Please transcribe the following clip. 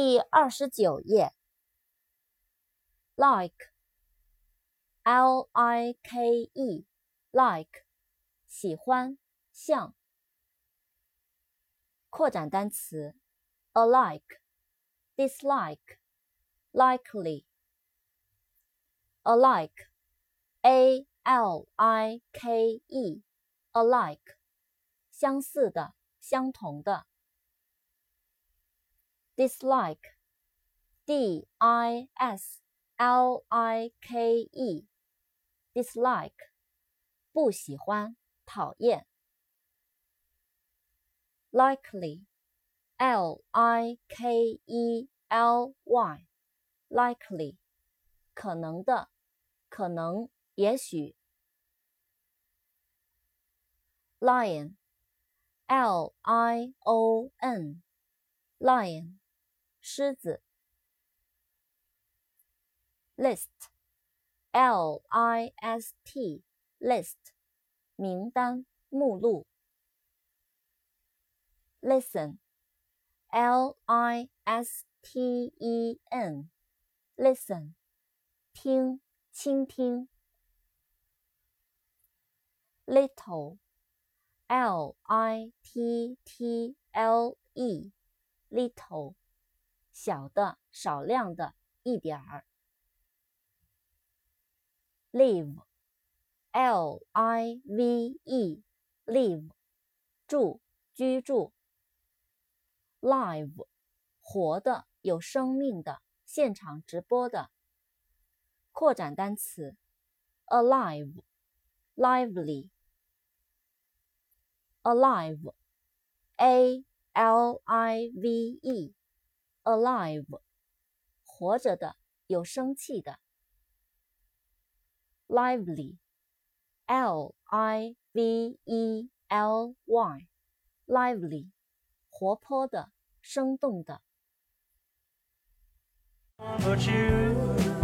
第二十九页，like，l i k e，like，喜欢，像。扩展单词，alike，dislike，likely，alike，a l i k e，alike，相似的，相同的。dislike, d i s l i k e, dislike，不喜欢，讨厌。likely, l i k e l y, likely，可能的，可能，也许。lion, l i o n, lion。 狮子，list，l i s t，list，名单、目录。listen，l i s t e n，listen，听、倾听。little，l i t t l e，little。小的、少量的、一点儿。live，l i v e，live，住、居住。live，活的、有生命的、现场直播的。扩展单词，alive，lively，alive，a l i v e。alive，活着的，有生气的。lively，l i v e l y，lively，活泼的，生动的。But you,